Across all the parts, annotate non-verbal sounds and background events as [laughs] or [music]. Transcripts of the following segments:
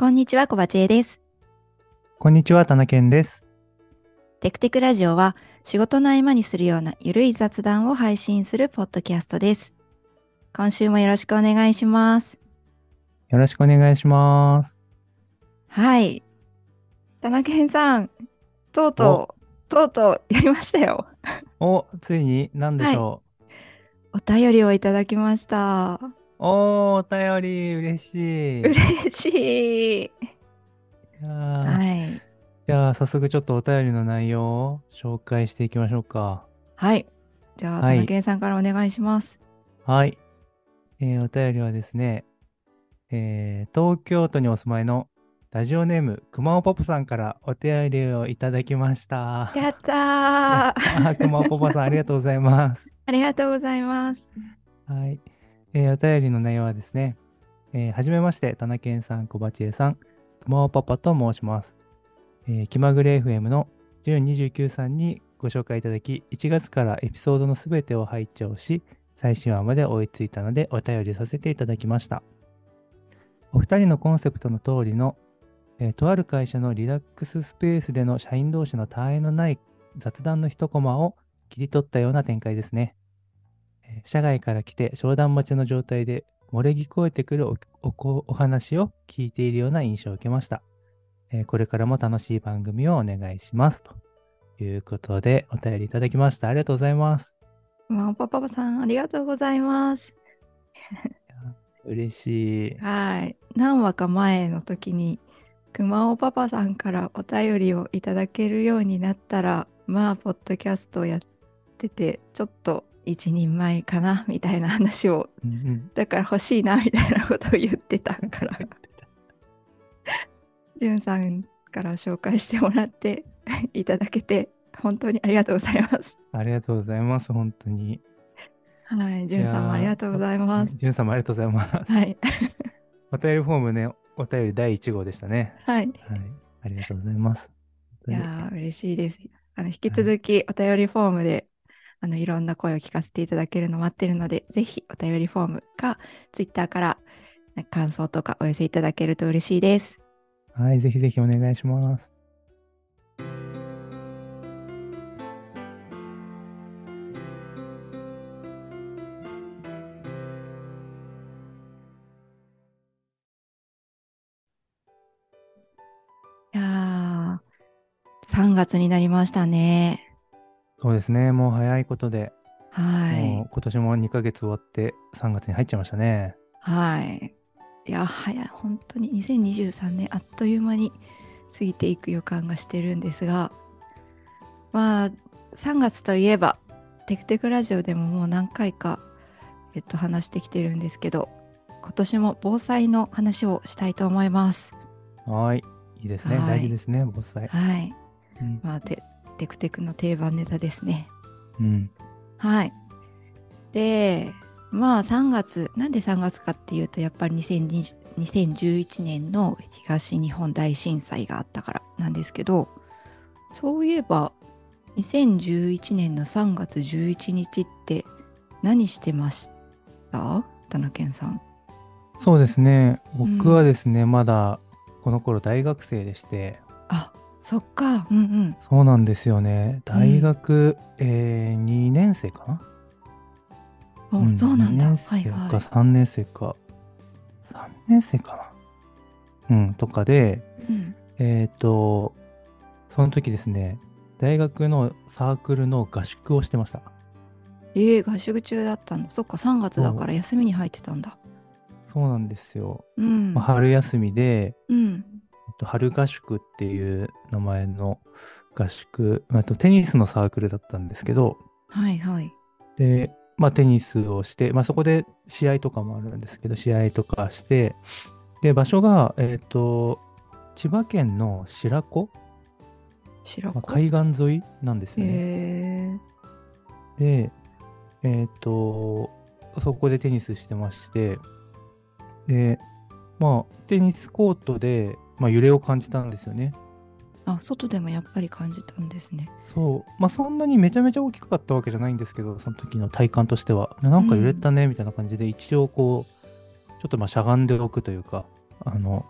こんにちは、小鉢恵です。こんにちは、田中健です。テクテクラジオは仕事の合間にするようなゆるい雑談を配信するポッドキャストです。今週もよろしくお願いします。よろしくお願いします。はい。田中健さん、とうとう、とうとうやりましたよ。お、ついに何でしょお便りをいただきました。う。おー、お便り、嬉しい。い嬉しい。やーはい。じゃあ、早速ちょっとお便りの内容を紹介していきましょうか。はい。じゃあ、はい田さんからお願いします。はい。えーお便りはですね、えー東京都にお住まいのラジオネーム、くまおパパさんからお便りをいただきました。やったー [laughs] あくまおパパさん、ありがとうございます。ありがとうございます。はい。えーお便りの内容はですね、えーはじめまして、田中健さん、小鉢江さん、くまおパパと申します。えー気まぐれ FM の1029さんにご紹介いただき、1月からエピソードのすべてを拝聴し、最新話まで追いついたのでお便りさせていただきました。お二人のコンセプトの通りの、えーとある会社のリラックススペースでの社員同士の他愛のない雑談の一コマを切り取ったような展開ですね。えー社外から来て商談待ちの状態で漏れ聞こえてくるおおお話を聞いているような印象を受けました、えーこれからも楽しい番組をお願いします。ということでお便りいただきました。ありがとうございます。まあ、パパさん、ありがとうございます。嬉しい。はい。何話か前の時に、熊尾パパさんからお便りをいただけるようになったら、まあ、ポッドキャストをやってて、ちょっと一人前かな、みたいな話を、うんうんだから欲しいな、みたいなことを言ってたから、じゅんさんから紹介してもらっていただけて、本当にありがとうございます。ありがとうございます。本当に。はい。じゅんさんもありがとうございます。じゅんさんもありがとうございます。はい。[laughs] お便りフォームね、お便り第1号でしたね。はい。はい。ありがとうございます。いやー嬉しいです。あの引き続きお便りフォームで、あのいろんな声を聞かせていただけるの待ってるので、ぜひお便りフォームかツイッターから感想とかお寄せいただけると嬉しいです。はい、ぜひぜひお願いします。いやー3月になりましたね。そうですね、もう早いことで、はい。もう今年も2ヶ月終わって3月に入っちゃいましたね。はい。いや、早い。本当に2023年あっという間に過ぎていく予感がしてるんですが、まあ、3月といえば、テクテクラジオでももう何回か、えっと、話してきてるんですけど、今年も防災の話をしたいと思います。はい、いいですね、はい大事ですね、防災。はい。うんまあ、テテクテクの定番ネタですね。うん、はい。で、まあ3月、なんで3月かっていうと、やっぱり2020 2011年の東日本大震災があったからなんですけど、そういえば、2011年の3月11日って何してました？田中健さん。そうですね、うん僕はですね、まだこの頃大学生でして、あ、そっか。うんうん。そうなんですよね、大学、えー、2年生かな？おんそうなんだ。2はい年生かは3年生か、3年生かな？うん、とかで、い。うん。えっ、と、その時ですね、大学のサークルの合宿をしてました。えー、合宿中だったんだ。そっか、3月だから休みに入ってたんだ。そうなんですよ。うん。まあ春休みで、うん。えっと春合宿っていう名前の合宿、まああとテニスのサークルだったんですけど、はいはい。で、まあ、テニスをして、まあ、そこで試合とかもあるんですけど、試合とかして、で、場所が、えっ、と、千葉県の白子、まあ白子。海岸沿いなんですよね。で、えっ、と、そこでテニスしてまして、で、まあ、テニスコートで、まあ、揺れを感じたんですよね。あ、外でもやっぱり感じたんですね。そう。まあ、そんなにめちゃめちゃ大きかったわけじゃないんですけど、その時の体感としては。なんか揺れたね、みたいな感じで、一応こう、ちょっとまあしゃがんでおくというか、あの、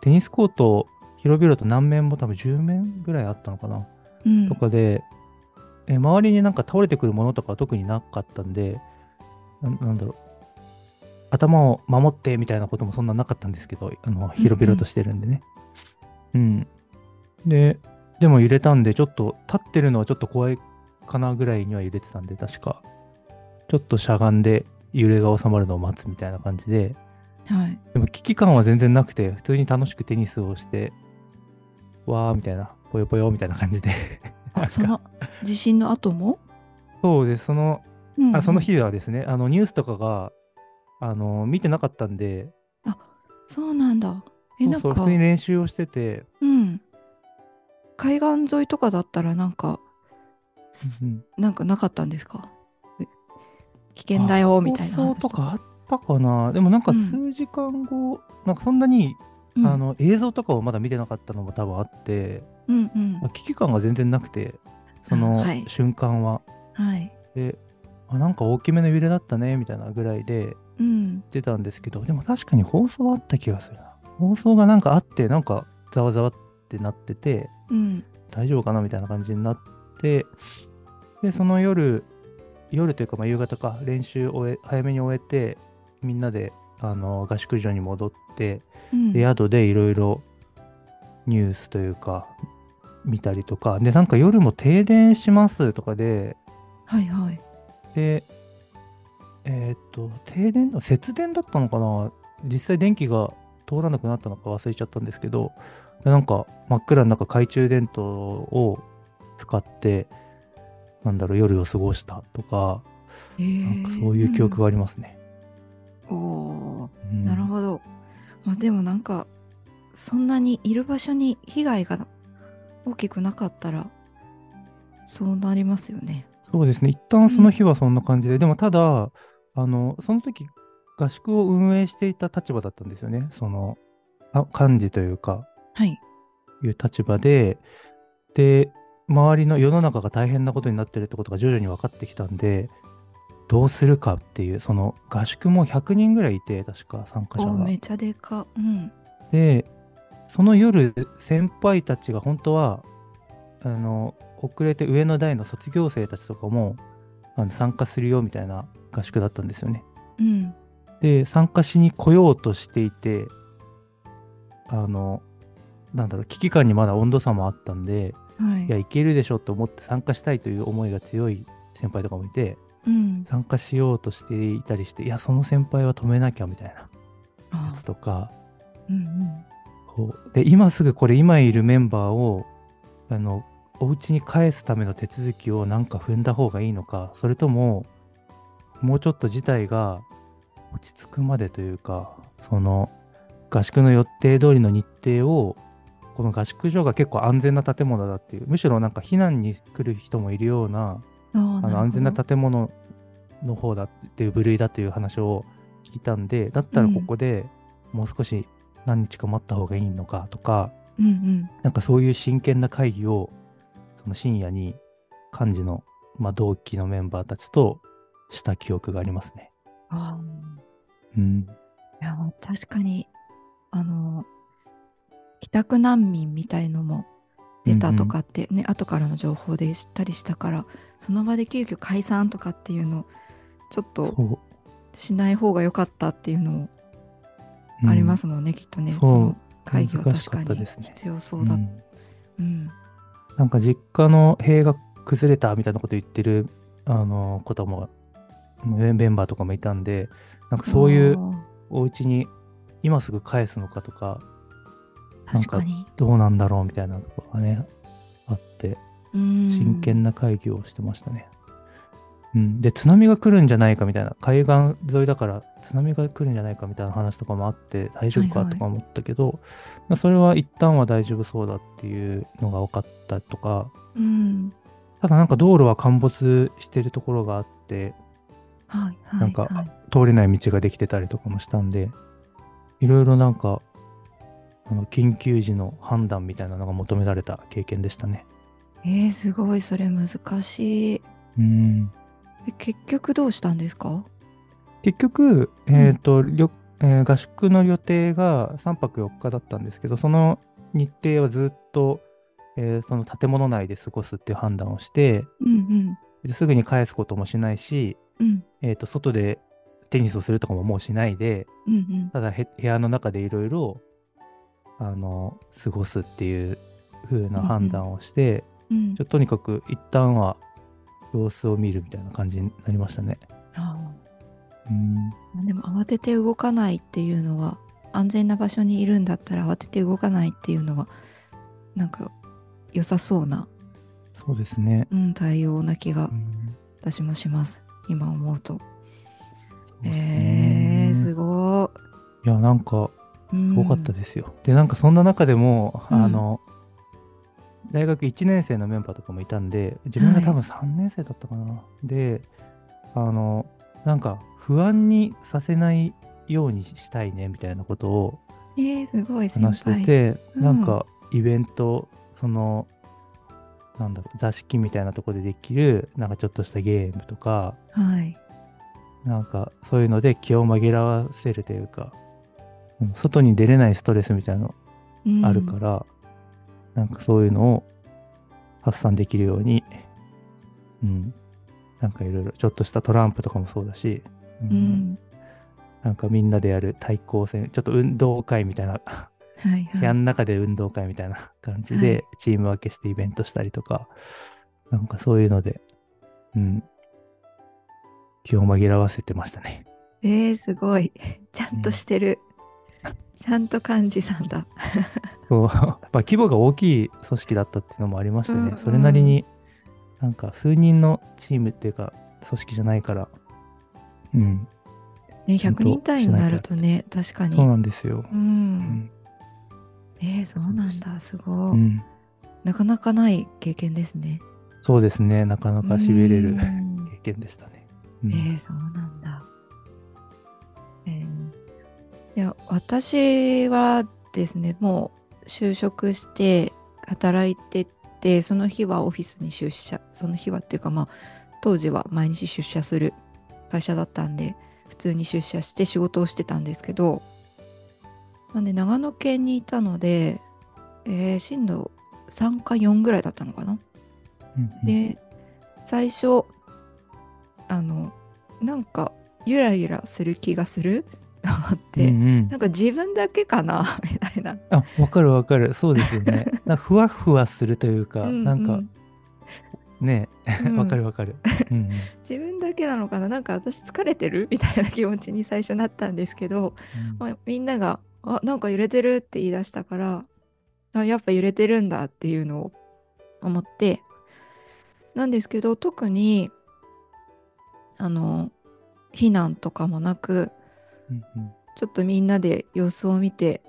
テニスコート広々と何面も多分10面ぐらいあったのかな、うんとかで、え周りになんか倒れてくるものとかは特になかったんで、ななんだろう、頭を守ってみたいなこともそんななかったんですけど、あの広々としてるんでね。うん、で、でも揺れたんで、ちょっと立ってるのはちょっと怖いかなぐらいには揺れてたんで、確か。ちょっとしゃがんで揺れが収まるのを待つみたいな感じで、はい。でも危機感は全然なくて、普通に楽しくテニスをして、わーみたいな、ぽよぽよみたいな感じで。その地震の後も、そうです、その、うんうんあその日はですね、あのニュースとかが、あの見てなかったんで、そうなんだ。え、なんか普通に練習をしてて、うん。海岸沿いとかだったらなんか、すうんなんかなかったんですか？え危険だよみたいな放話送とかあったかな？でもなんかうん数時間後、なんかそんなに、うんあの映像とかをまだ見てなかったのも多分あって、うんうん。危機感が全然なくて、その瞬間は。はい。で、あなんか大きめの揺れだったねみたいなぐらいでうん。出たんですけど、でも確かに放送はあった気がするな。放送がなんかあって、なんかざわざわってなってて、うん。大丈夫かなみたいな感じになって、で、その夜、夜というかまあ夕方か、練習を終え早めに終えて、みんなであの合宿所に戻って、うん。で、宿でいろいろニュースというか、見たりとか、で、なんか夜も停電しますとかで、はいはい。で、えーっと、停電、節電だったのかな？実際電気が通らなくなったのか忘れちゃったんですけど、でなんか真っ暗の中懐中電灯を使って、なんだろう、夜を過ごしたとか、えーなんかそういう記憶がありますね。うんおーうんなるほど。まあでもなんか、そんなにいる場所に被害が大きくなかったら、そうなりますよね。そうですね。一旦その日はそんな感じで、でもただ、あの、その時、合宿を運営していた立場だったんですよね。その、あ幹事というか、はい。いう立場で、で、周りの世の中が大変なことになってるってことが徐々に分かってきたんで、どうするかっていう、その合宿も100人ぐらいいて、確か参加者がおめ。ちゃでか。うん。で、その夜、先輩たちが本当は、あの、遅れて上の代の卒業生たちとかもあの参加するよみたいな合宿だったんですよね。うん。で、参加しに来ようとしていて、あの、なんだろう、危機感にまだ温度差もあったんで、はい。いや、いけるでしょと思って参加したいという思いが強い先輩とかもいて、うん。参加しようとしていたりして、いや、その先輩は止めなきゃみたいなやあつとか、うんうん。で、今すぐこれ、今いるメンバーを、あの、お家に返すための手続きをなんか踏んだ方がいいのか、それとも、もうちょっと事態が落ち着くまでというか、その、合宿の予定通りの日程を、この合宿所が結構安全な建物だっていう、むしろなんか避難に来る人もいるような、あの安全なる建物の方だっていう部類だという話を聞いたんで、だったらここでもう少し何日か待った方がいいのかとか、うんうん。なんかそういう真剣な会議を、その深夜に幹事の、まあ、同期のメンバーたちとした記憶がありますね。あうん。あ。いや、確かに、あの、帰宅難民みたいのも出たとかってね、後からの情報で知ったりしたから、その場で急遽解散とかっていうの、ちょっと。しない方が良かったっていうのもうんありますもんね、きっとね。そうの会議は確かに必要そうだ。ううん。んなんか実家の塀が崩れたみたいなこと言ってる、あの、ことも、メメンバーとかもいたんで、なんかそういうあお家に今すぐ返すのかとか、ー確かに。どうなんだろうみたいなところがね、あって、うん真剣な会議をしてましたね。うん、で、津波が来るんじゃないかみたいな、海岸沿いだから津波が来るんじゃないかみたいな話とかもあって、大丈夫はいはいかとか思ったけど、まあそれは一旦は大丈夫そうだっていうのが分かったとか、うん。ただなんか道路は陥没してるところがあって、はいはい。なんかはい通れない道ができてたりとかもしたんで、いろいろなんか、あの緊急時の判断みたいなのが求められた経験でしたね。えー、すごい、それ難しい。うん。え結局どうしたんですか？結局、えっ、と、旅えー合宿の予定が3泊4日だったんですけど、その日程はずっと、えーその建物内で過ごすっていう判断をして、うんですぐに返すこともしないし、うん。うんえー、と外でテニスをするとかももうしないで、うんうん。ただへ部屋の中でいろいろあの過ごすっていう風な判断をして、うん。ちょとにかく一旦は様子を見るみたいな感じになりましたね。あうんあでも慌てて動かないっていうのは安全な場所にいるんだったら慌てて動かないっていうのはなんか良さそうな、そうですね。うん、対応な気がうん私もします今思うと。そうですえねー、すごいや、なんか、い。うんすごかったですよ。で、なんかそんな中でも、うんあの、大学1年生のメンバーとかもいたんで、自分が多分3年生だったかな。で、あの、なんか不安にさせないようにしたいねみたいなことをえー、すごい先話して輩。て、うんなんかイベント、その、なんだろう、座敷みたいなところでできる、なんかちょっとしたゲームとか、はい。なんかそういうので気を紛らわせるというか、うん外に出れないストレスみたいなのうんあるから、なんかそういうのを発散できるように、うん、なんかいろいろ、ちょっとしたトランプとかもそうだし、ううん。なんかみんなでやる対抗戦、ちょっと運動会みたいな、はい部屋はい。の中で運動会みたいな感じはいで、チーム分けしてイベントしたりとか、なんかそういうので、うん、気を紛らわせてましたね。えー、すごい。ちゃんとしてる。ちゃんと幹事さんだ。そう、[laughs] まあ規模が大きい組織だったっていうのもありましてね、うんうんそれなりになんか数人のチームっていうか組織じゃないから、うん、ね、ちゃんと100人単位になるとね、確かに。そうなんですよ。う。うんん、えー、そうなんだ。すごい。うん、なかなかない経験ですね。そうですね、なかなかしびれるうん経験でしたね。うんえー、そうなん私はですねもう就職して働いててその日はオフィスに出社その日はっていうかまあ当時は毎日出社する会社だったんで普通に出社して仕事をしてたんですけどなんで長野県にいたので、えー震度3か4ぐらいだったのかな？うんうんで最初あのなんかゆらゆらする気がすると思って、うんうんなんか自分だけかな [laughs] みたいな。あ、わかるわかる。そうですよね。[laughs] なふわふわするというか、うんなんかうんね、うんわかるわかる。うんうん [laughs] 自分だけなのかな？なんか私疲れてるみたいな気持ちに最初なったんですけど、まあ、みんなが「あなんか揺れてる」って言い出したからあやっぱ揺れてるんだっていうのを思ってなんですけど特にあの避難とかもなくうんちょっとみんなで様子を見て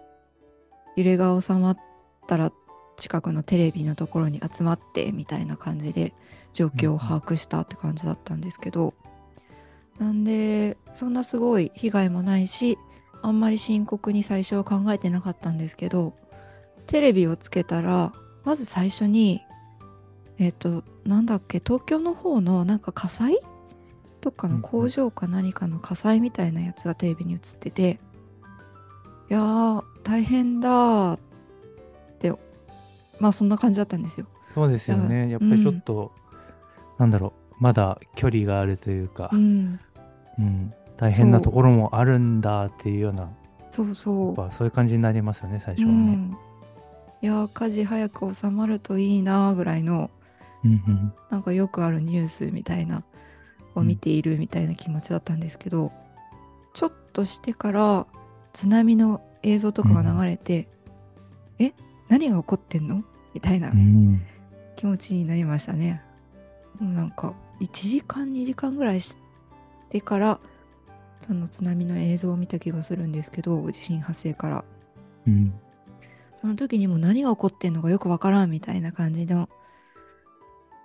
揺れが収まったら近くのテレビのところに集まってみたいな感じで状況を把握したって感じだったんですけど、なんでそんなすごい被害もないしあんまり深刻に最初は考えてなかったんですけどテレビをつけたらまず最初にえっ、となんだっけ東京の方のなんか火災どっかの工場か何かの火災みたいなやつがテレビに映ってていやー大変だーってまあそんな感じだったんですよ。そうですよね。やっぱりちょっと、なんだろう、まだ距離があるというか、うん、うん、大変なところもあるんだっていうような、そうそう。やっぱそういう感じになりますよね、最初はね。うん、いやー火事早く収まるといいなーぐらいのうんうんなんかよくあるニュースみたいなを見ているみたいな気持ちだったんですけど、ちょっとしてから津波の映像とかが流れて、え何が起こってんの？みたいなうん。気持ちになりましたね。もうなんか1時間2時間ぐらいしてからその津波の映像を見た気がするんですけど地震発生から。うん。その時にもう何が起こってんのかよくわからんみたいな感じの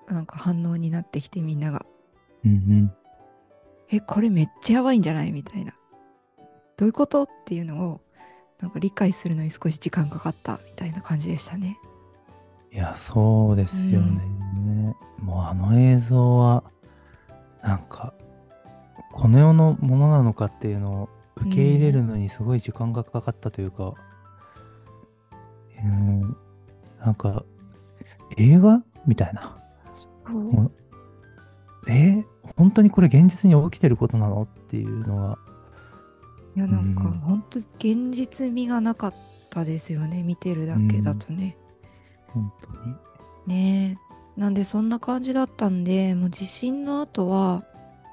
なんか反応になってきてみんながうんうん。えこれめっちゃやばいんじゃない？みたいな。どういうこと？っていうのをなんか理解するのに少し時間かかったみたいな感じでしたね。いや、そうですよね。もうあの映像は、なんか、この世のものなのかっていうのを受け入れるのにすごい時間がかかったというか、うん、なんか、映画？みたいな。え？ー本当にこれ現実に起きてることなのっていうのが、いやなんかうん。本当現実味がなかったですよね。見てるだけだとね。本当に。ねえ。なんでそんな感じだったんでもう地震の後は、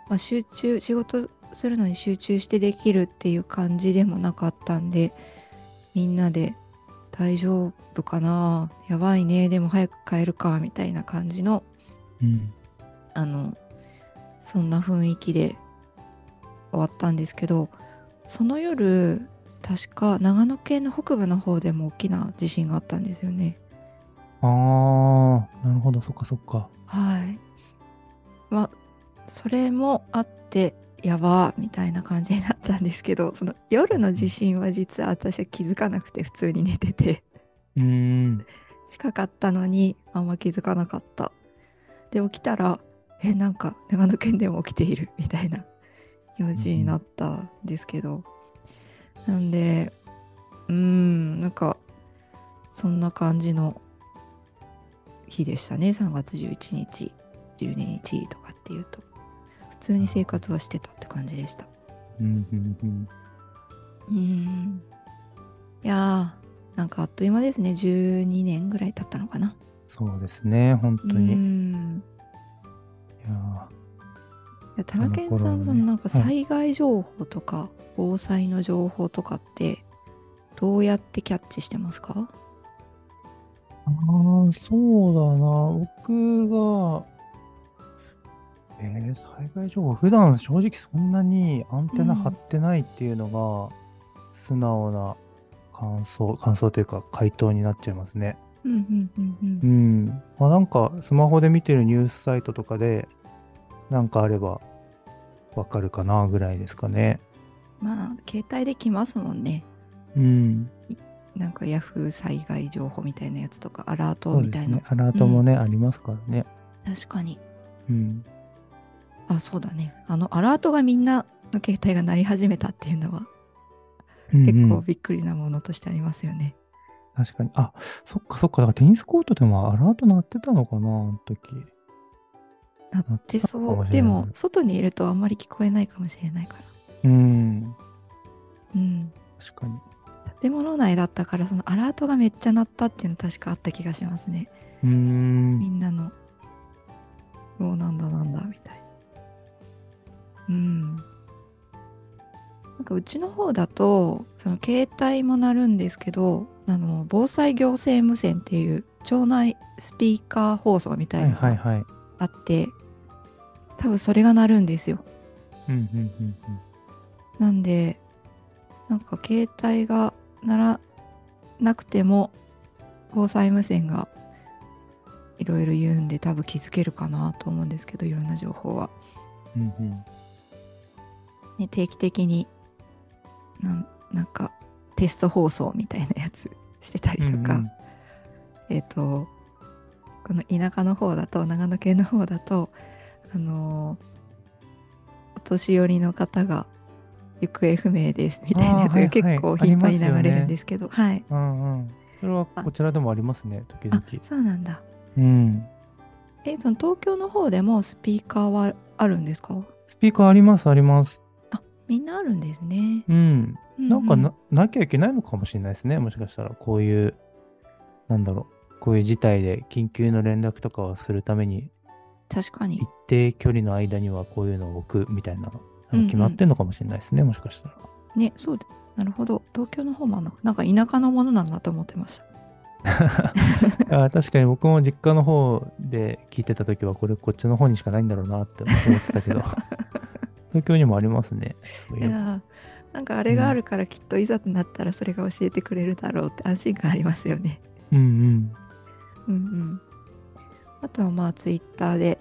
まあ、集中仕事するのに集中してできるっていう感じでもなかったんでみんなで大丈夫かな？やばいね。でも早く帰るか。みたいな感じのうん。あのそんな雰囲気で終わったんですけどその夜確か長野県の北部の方でも大きな地震があったんですよね。あー、なるほど、そっかそっか。はい。まあそれもあってやばーみたいな感じになったんですけどその夜の地震は実は私は気づかなくて普通に寝ててうーん。近かったのにあんま気づかなかった。で起きたらえなんか長野県でも起きているみたいな気持ちになったんですけど、なんでうーんなんかそんな感じの日でしたね。3月11日12日とかっていうと。普通に生活はしてたって感じでした。うんうんいやーなんかあっという間ですね。12年ぐらい経ったのかな。そうですね、本当に。タナケンさん、ねそのなんかはい災害情報とか、防災の情報とかってどうやってキャッチしてますか？ーあー、そうだな。僕が、えー、災害情報、普段正直そんなにアンテナ張ってないっていうのが、素直な感想、感想というか回答になっちゃいますね。うんうんうんううんん。まあなんか、スマホで見てるニュースサイトとかで、なんかあれば、わかるかなぐらいですかね。まあ携帯で来ますもんねうん。なんかヤフー災害情報みたいなやつとかアラートみたいな、ね。アラートもね、ありますからね。確かにうん。あそうだねあのアラートがみんなの携帯が鳴り始めたっていうのはうん結構うんびっくりなものとしてありますよね、確かに。あ、そっかそっか。だからテニスコートでもアラート鳴ってたのかな、あの時。なってたそうでも外にいるとあんまり聞こえないかもしれないからうん。うん確かに。建物内だったからそのアラートがめっちゃ鳴ったっていうの確かあった気がしますねうーん。みんなのもうなんだなんだみたいなうんなんかうちの方だとその携帯も鳴るんですけどあの防災行政無線っていう町内スピーカー放送みたはいいなのがはいはい。あって、多分それが鳴るんですようんうんうんうん。なんでなんか携帯が鳴らなくても防災無線がいろいろ言うんで多分気づけるかなと思うんですけどいろんな情報は、うんうん。ね、定期的になんなんかテスト放送みたいなやつしてたりとか、うんうんえっ、とこの田舎の方だと長野県の方だとあのーお年寄りの方が行方不明ですみたいなやつが結構頻繁に流れるんですけどはい、うんうん。それはこちらでもありますね、時あ々。そうなんだうん。えその東京の方でもスピーカーはあるんですか？スピーカーあります、あります。みんなあるんですね、うん。うなんかうななきゃいけないのかもしれないですね。もしかしたら、こういう、なんだろう、こういう事態で緊急の連絡とかをするために、確かに一定距離の間にはこういうのを置くみたいな、うんうん決まってんのかもしれないですね、もしかしたら。ねそうでなるほど東京の方もあるのかなんか田舎のものなんだと思ってました [laughs] あ確かに僕も実家の方で聞いてた時は、これこっちの方にしかないんだろうなって思ってたけど、[laughs] 東京にもありますね。そういやーなんかあれがあるからきっといざとなったらそれが教えてくれるだろうって安心感ありますよね。うんうん。うんうん。あとはまあツイッターで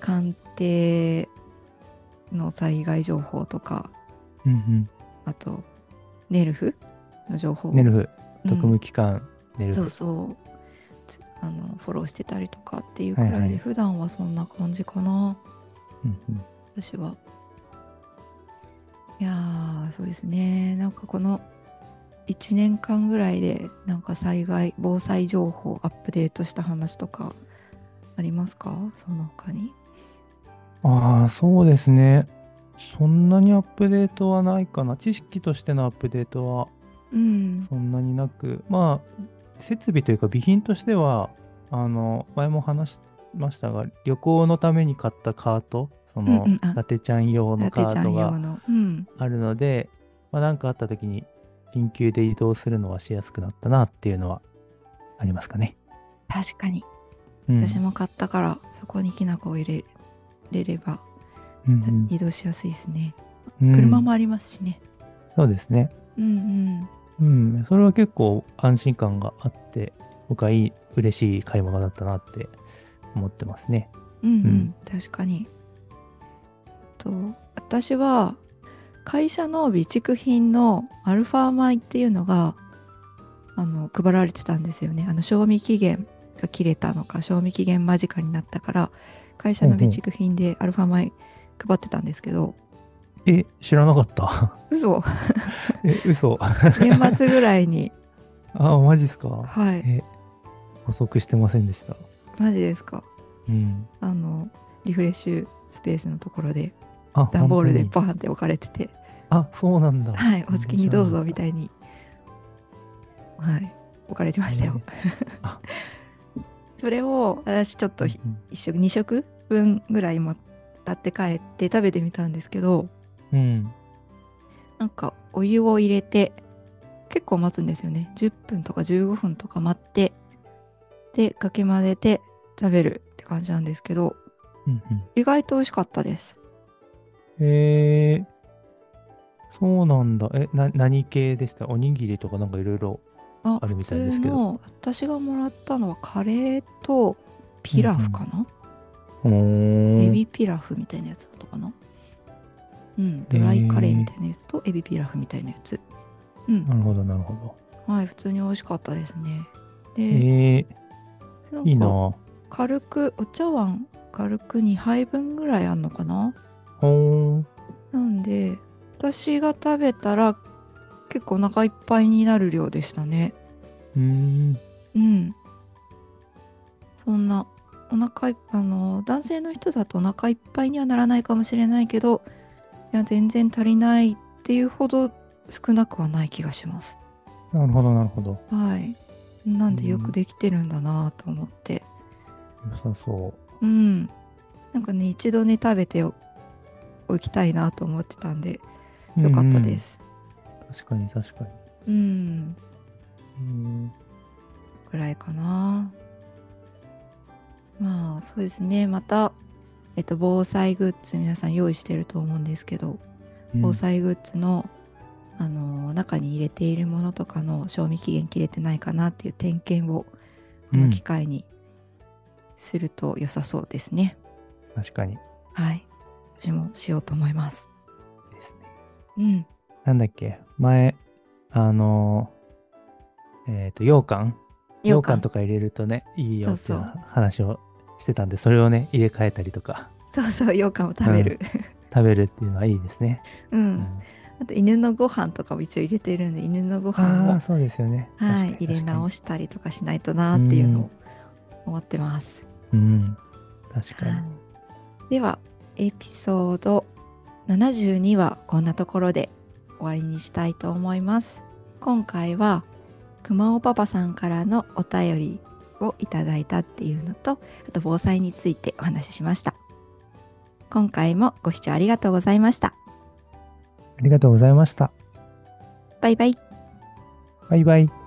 官邸の災害情報とかうんうん。あとネルフの情報をネルフ、うん特務機関、ネルフ。そうそうつあのフォローしてたりとかっていうくらいで、はいはい普段はそんな感じかなうんうん私は。いやーそうですねなんかこの1年間ぐらいでなんか災害防災情報アップデートした話とかありますか？その他に。ああ、そうですね。そんなにアップデートはないかな。知識としてのアップデートはうん。そんなになく、まあ、設備というか備品としては、あの、前も話しましたが、旅行のために買ったカート、その、うんうんあ。伊達ちゃん用のラカートがあるので、まあ、なんかあった時に緊急で移動するのはしやすくなったなっていうのはありますかね。確かに。うん、私も買ったから、そこにきな粉を入れれればうん移動しやすいですね、うん。車もありますしね。そうですね。うんうん、それは結構安心感があって、僕はいい、嬉しい買い物だったなって思ってますね。うんうん、うん。うん確かに。と私は会社の備蓄品のアルファ米っていうのがあの配られてたんですよねあの賞味期限が切れたのか賞味期限間近になったから会社の備蓄品でアルファ米配ってたんですけどえ、知らなかった？嘘 [laughs] え、嘘。年末ぐらいに [laughs] あ、マジっすか？はいえ、補足してませんでした？マジですか？うん。あのリフレッシュスペースのところであ、段ボールでバーンって置かれてて。あ、そうなんだ。はい、お好きにどうぞみたいいに、はい、置かれてましたよ。あ。[laughs] それを私ちょっと一食2食分ぐらいもらって帰って食べてみたんですけどうん。うんなんかお湯を入れて結構待つんですよね。10分とか15分とか待ってでかき混ぜて食べるって感じなんですけどうんうん。意外と美味しかったですえー、そうなんだ。え、な、何系でした？おにぎりとかなんかいろいろ。ああるみ普たいですけど通の私がもらったのはカレーとピラフかな、おーエビピラフみたいなやつだったかな？うん、ドライカレーみたいなやつとエビピラフみたいなやつ。うんな、るほど、なるほど。はい、普通に美味しかったですね。で、えー、いいな。軽く、お茶碗軽く2杯分ぐらいあんのかな？ほー。なんで、私が食べたら結構お腹いっぱいになる量でしたね。うーん。うん。そんな、お腹いっぱい、あの、男性の人だとお腹いっぱいにはならないかもしれないけど、いや、全然足りないっていうほど少なくはない気がします。なるほど、なるほど。はい。なんでようんくできてるんだなと思って。良さそうん。なんかね、一度ね、食べておおきたいなと思ってたんで、う。。よかったですす。確かに、確かに。うん。うんぐらいかな。まあ、そうですね。また、えっと、防災グッズ皆さん用意してると思うんですけど、うん防災グッズの、あの中に入れているものとかの賞味期限切れてないかなっていう点検をこの機会にすると良さそうですね。確かに。はい。私もしようと思います。ですね。うん。なんだっけ？前、あのー、えっ、と、羊羹？羊羹とか入れるとね、いいよっていう話をしてたんで、それをね、入れ替えたりとか、そうそう、羊羹を食べる。食べるっていうのはいいですね。うん。うんあと、犬のご飯とかも一応入れてるんで、犬のご飯もああ、、そうですよね。はい、入れ直ししたりとかしないとなっていうのを思ってます。うん。確かに。はいでは、エピソード72はこんなところで終わりにしたいと思います。今回は、くまおパパさんからのお便りをいただいたっていうのと、あと防災についてお話ししました。今回もご視聴ありがとうございました。ありがとうございました。バイバイ。バイバイ。